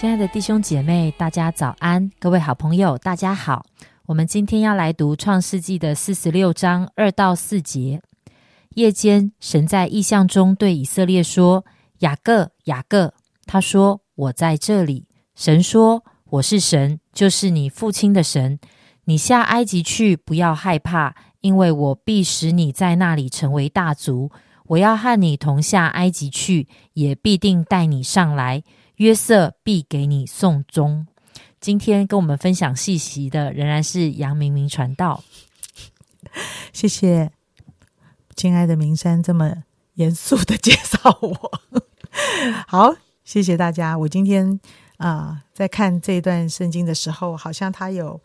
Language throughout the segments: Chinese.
亲爱的弟兄姐妹，大家早安！各位好朋友，大家好。我们今天要来读创世纪的四十六章二到四节。夜间，神在异象中对以色列说：“雅各，雅各。”他说：“我在这里。”神说：“我是神，就是你父亲的神。你下埃及去，不要害怕，因为我必使你在那里成为大族。我要和你同下埃及去，也必定带你上来。”约瑟必给你送终。今天跟我们分享信息的仍然是杨明明传道。谢谢，亲爱的明山这么严肃的介绍我。好，谢谢大家。我今天啊，在看这段圣经的时候，好像他有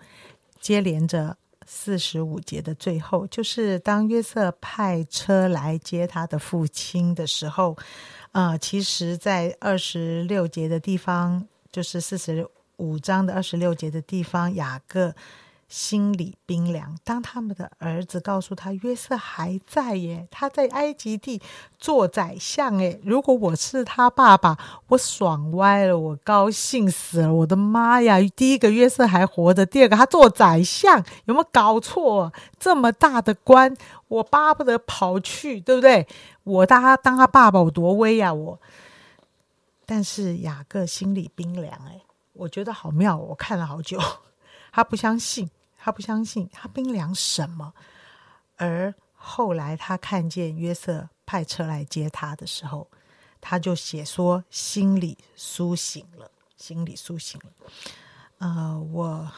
接连着四十五节的最后，就是当约瑟派车来接他的父亲的时候。啊，其实，在二十六节的地方，就是四十五章的二十六节的地方，雅各心里冰凉。当他们的儿子告诉他约瑟还在耶，他在埃及地做宰相诶，如果我是他爸爸，我爽歪了，我高兴死了。我的妈呀！第一个约瑟还活着，第二个他做宰相，有没有搞错？这么大的官，我巴不得跑去，对不对？我当他当他爸爸，我多威呀！我，但是雅各心里冰凉，哎，我觉得好妙。我看了好久，他不相信，他不相信，他冰凉什么？而后来他看见约瑟派车来接他的时候，他就写说心里苏醒了，心里苏醒了。呃，我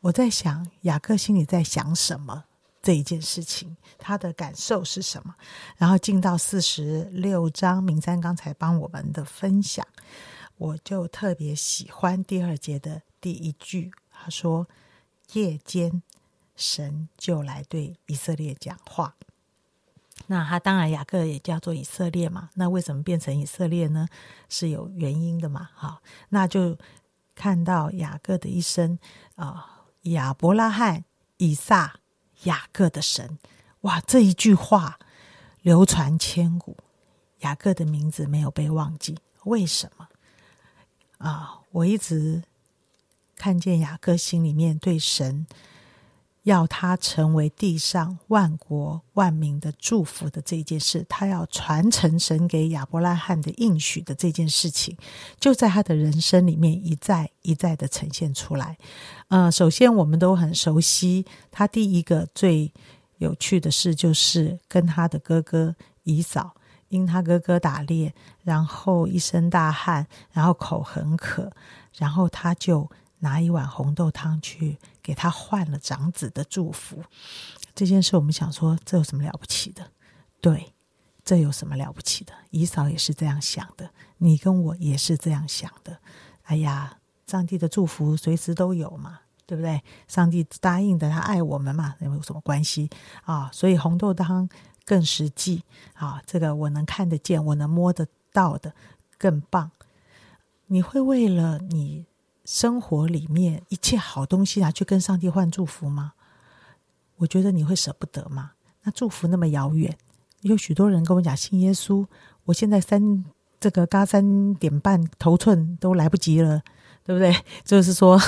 我在想雅各心里在想什么？这一件事情，他的感受是什么？然后进到四十六章，明山刚才帮我们的分享，我就特别喜欢第二节的第一句，他说：“夜间，神就来对以色列讲话。”那他当然雅各也叫做以色列嘛？那为什么变成以色列呢？是有原因的嘛？哈，那就看到雅各的一生啊，亚伯拉罕、以撒。雅各的神，哇！这一句话流传千古，雅各的名字没有被忘记。为什么？啊，我一直看见雅各心里面对神。要他成为地上万国万民的祝福的这件事，他要传承神给亚伯拉罕的应许的这件事情，就在他的人生里面一再一再的呈现出来。呃，首先我们都很熟悉，他第一个最有趣的事就是跟他的哥哥以嫂，因他哥哥打猎，然后一身大汗，然后口很渴，然后他就。拿一碗红豆汤去给他换了长子的祝福，这件事我们想说，这有什么了不起的？对，这有什么了不起的？姨嫂也是这样想的，你跟我也是这样想的。哎呀，上帝的祝福随时都有嘛，对不对？上帝答应的，他爱我们嘛，有什么关系啊？所以红豆汤更实际啊，这个我能看得见，我能摸得到的更棒。你会为了你？生活里面一切好东西拿去跟上帝换祝福吗？我觉得你会舍不得吗？那祝福那么遥远，有许多人跟我讲信耶稣，我现在三这个嘎三点半头寸都来不及了。对不对？就是说，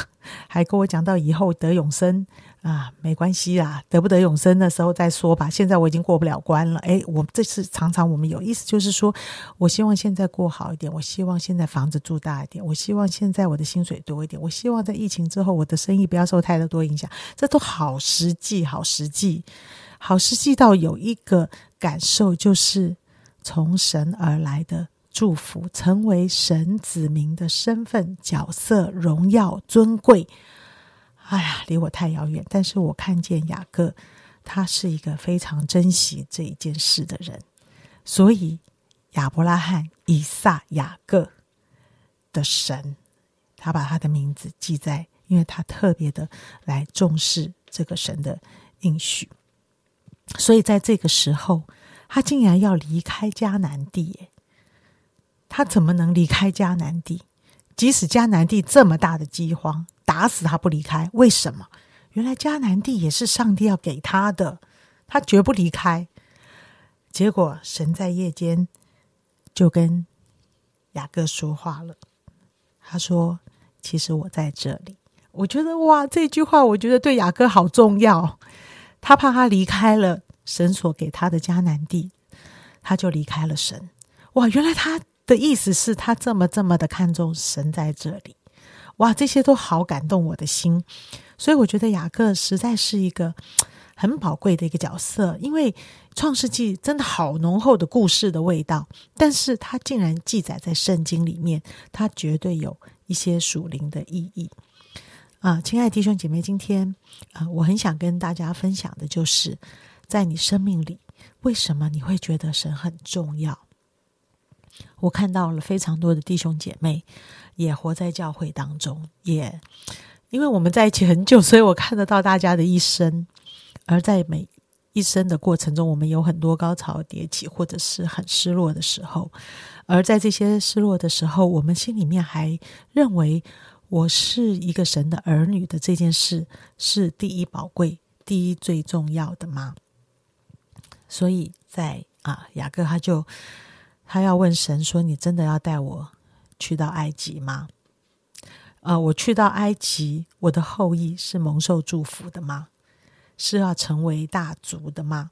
还跟我讲到以后得永生啊，没关系啦，得不得永生的时候再说吧。现在我已经过不了关了。诶，我这次常常我们有意思，就是说我希望现在过好一点，我希望现在房子住大一点，我希望现在我的薪水多一点，我希望在疫情之后我的生意不要受太多影响。这都好实际，好实际，好实际到有一个感受，就是从神而来的。祝福成为神子民的身份、角色、荣耀、尊贵。哎呀，离我太遥远。但是我看见雅各，他是一个非常珍惜这一件事的人。所以亚伯拉罕、以撒、雅各的神，他把他的名字记在，因为他特别的来重视这个神的应许。所以在这个时候，他竟然要离开迦南地。他怎么能离开迦南地？即使迦南地这么大的饥荒，打死他不离开。为什么？原来迦南地也是上帝要给他的，他绝不离开。结果神在夜间就跟雅各说话了，他说：“其实我在这里。”我觉得哇，这句话我觉得对雅各好重要。他怕他离开了神所给他的迦南地，他就离开了神。哇，原来他的意思是他这么这么的看重神在这里。哇，这些都好感动我的心。所以我觉得雅各实在是一个 很宝贵的一个角色，因为创世纪真的好浓厚的故事的味道，但是它竟然记载在圣经里面，它绝对有一些属灵的意义。啊，亲爱的弟兄姐妹，今天啊，我很想跟大家分享的就是，在你生命里，为什么你会觉得神很重要？我看到了非常多的弟兄姐妹也活在教会当中，也因为我们在一起很久，所以我看得到大家的一生。而在每一生的过程中，我们有很多高潮迭起，或者是很失落的时候。而在这些失落的时候，我们心里面还认为。我是一个神的儿女的这件事是第一宝贵、第一最重要的吗？所以在啊，雅各他就他要问神说：“你真的要带我去到埃及吗？呃，我去到埃及，我的后裔是蒙受祝福的吗？是要成为大族的吗？”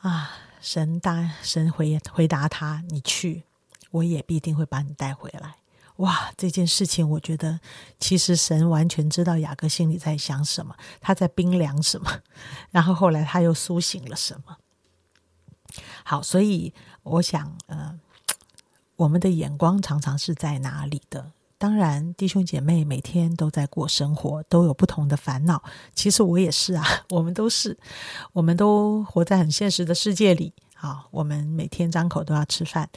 啊，神答神回回答他：“你去，我也必定会把你带回来。”哇，这件事情，我觉得其实神完全知道雅各心里在想什么，他在冰凉什么，然后后来他又苏醒了什么。好，所以我想，呃，我们的眼光常常是在哪里的？当然，弟兄姐妹每天都在过生活，都有不同的烦恼。其实我也是啊，我们都是，我们都活在很现实的世界里。好，我们每天张口都要吃饭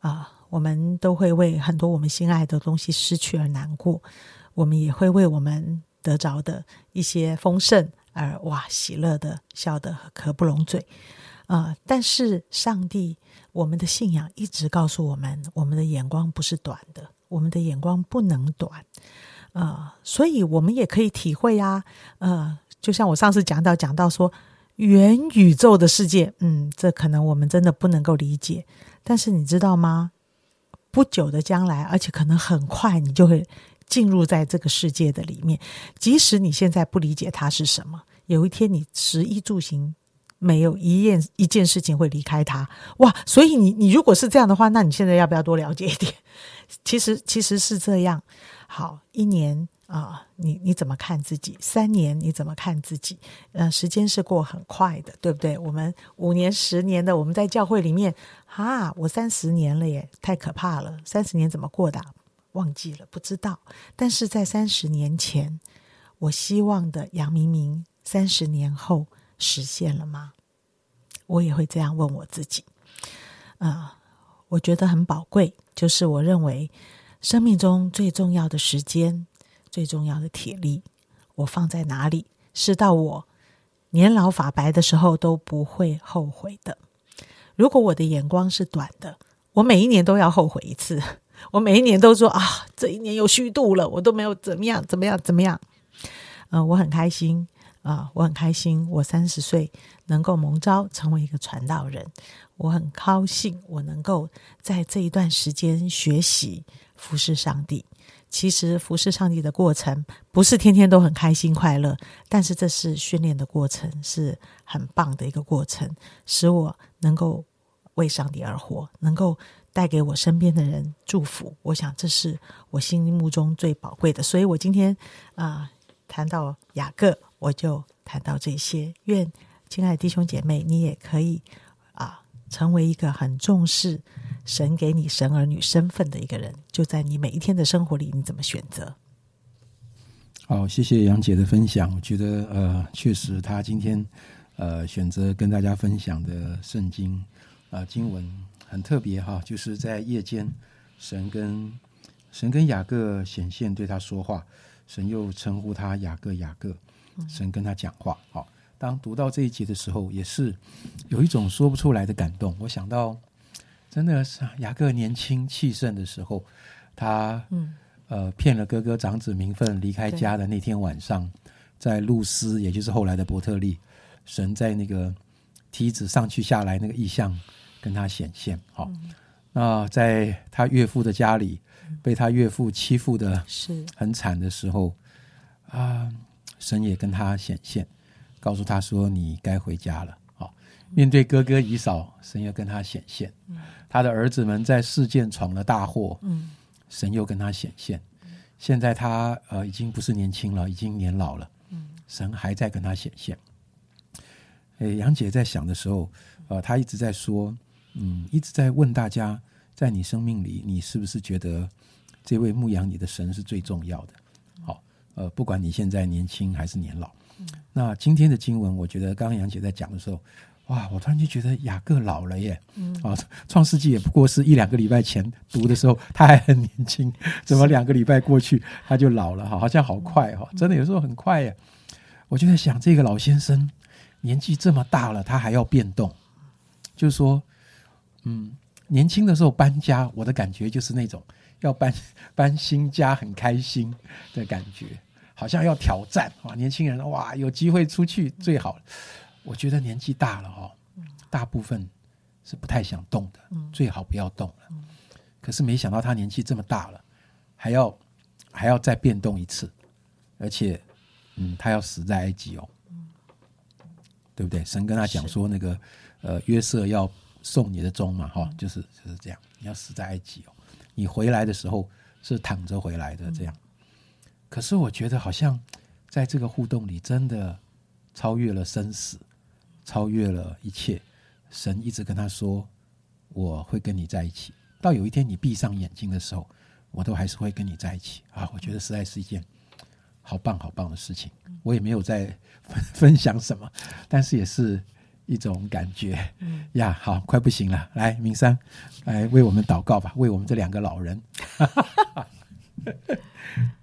啊。我们都会为很多我们心爱的东西失去而难过，我们也会为我们得着的一些丰盛而哇喜乐的笑得合不拢嘴啊！但是上帝，我们的信仰一直告诉我们，我们的眼光不是短的，我们的眼光不能短啊！所以我们也可以体会啊，呃，就像我上次讲到讲到说元宇宙的世界，嗯，这可能我们真的不能够理解，但是你知道吗？不久的将来，而且可能很快，你就会进入在这个世界的里面。即使你现在不理解它是什么，有一天你食衣住行没有一件一件事情会离开他。哇！所以你你如果是这样的话，那你现在要不要多了解一点？其实其实是这样。好，一年。啊，你你怎么看自己？三年你怎么看自己？呃，时间是过很快的，对不对？我们五年、十年的，我们在教会里面，啊，我三十年了耶，太可怕了！三十年怎么过的？忘记了，不知道。但是在三十年前，我希望的杨明明，三十年后实现了吗？我也会这样问我自己。啊，我觉得很宝贵，就是我认为生命中最重要的时间。最重要的铁力，我放在哪里，是到我年老发白的时候都不会后悔的。如果我的眼光是短的，我每一年都要后悔一次。我每一年都说啊，这一年又虚度了，我都没有怎么样，怎么样，怎么样。嗯，我很开心啊，我很开心，我三十岁能够蒙召成为一个传道人，我很高兴，我能够在这一段时间学习服侍上帝。其实服侍上帝的过程不是天天都很开心快乐，但是这是训练的过程，是很棒的一个过程，使我能够为上帝而活，能够带给我身边的人祝福。我想这是我心目中最宝贵的。所以我今天啊谈到雅各，我就谈到这些。愿亲爱的弟兄姐妹，你也可以啊成为一个很重视。神给你神儿女身份的一个人，就在你每一天的生活里，你怎么选择？好，谢谢杨姐的分享。我觉得，呃，确实，她今天呃选择跟大家分享的圣经啊经文很特别哈，就是在夜间，神跟神跟雅各显现，对他说话，神又称呼他雅各雅各，神跟他讲话。好，当读到这一节的时候，也是有一种说不出来的感动。我想到。真的是雅各年轻气盛的时候，他嗯呃骗了哥哥长子名分离开家的那天晚上，在露丝，也就是后来的伯特利，神在那个梯子上去下来那个意象跟他显现。好，那在他岳父的家里被他岳父欺负的是很惨的时候啊，神也跟他显现，告诉他说：“你该回家了。”好，面对哥哥姨嫂，神又跟他显现。他的儿子们在事件闯了大祸，嗯神又跟他显现。现在他呃已经不是年轻了，已经年老了。神还在跟他显现。诶，杨姐在想的时候，呃，她一直在说，嗯，一直在问大家，在你生命里，你是不是觉得这位牧养你的神是最重要的？好，呃，不管你现在年轻还是年老，那今天的经文，我觉得刚刚杨姐在讲的时候，哇，我突然就觉得雅各老了耶，嗯，啊，创世纪也不过是一两个礼拜前读的时候，他还很年轻，怎么两个礼拜过去他就老了哈？好像好快哈，真的有时候很快耶。我就在想，这个老先生年纪这么大了，他还要变动，就是说，嗯，年轻的时候搬家，我的感觉就是那种要搬 搬新家很开心的感觉，好像要挑战啊！年轻人哇，有机会出去最好。我觉得年纪大了哦，大部分是不太想动的，最好不要动了。可是没想到他年纪这么大了，还要还要再变动一次，而且。嗯，他要死在埃及哦，对不对？神跟他讲说，那个呃，约瑟要送你的钟嘛，哈，就是就是这样，你要死在埃及哦。你回来的时候是躺着回来的，这样。可是我觉得好像在这个互动里，真的超越了生死，超越了一切。神一直跟他说，我会跟你在一起，到有一天你闭上眼睛的时候，我都还是会跟你在一起啊！我觉得实在是一件。好棒好棒的事情，我也没有在分分享什么，但是也是一种感觉呀。好，快不行了，来，明山来为我们祷告吧，为我们这两个老人。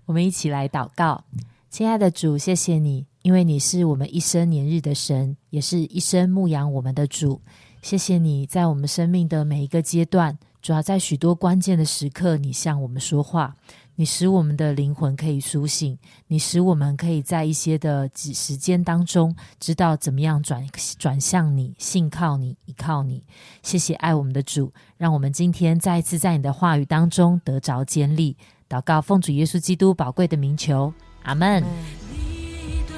我们一起来祷告，亲爱的主，谢谢你，因为你是我们一生年日的神，也是一生牧养我们的主。谢谢你在我们生命的每一个阶段，主要在许多关键的时刻，你向我们说话。你使我们的灵魂可以苏醒，你使我们可以在一些的时间当中知道怎么样转转向你，信靠你，依靠你。谢谢爱我们的主，让我们今天再一次在你的话语当中得着坚立。祷告，奉主耶稣基督宝贵的名求，阿门。你对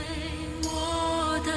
我的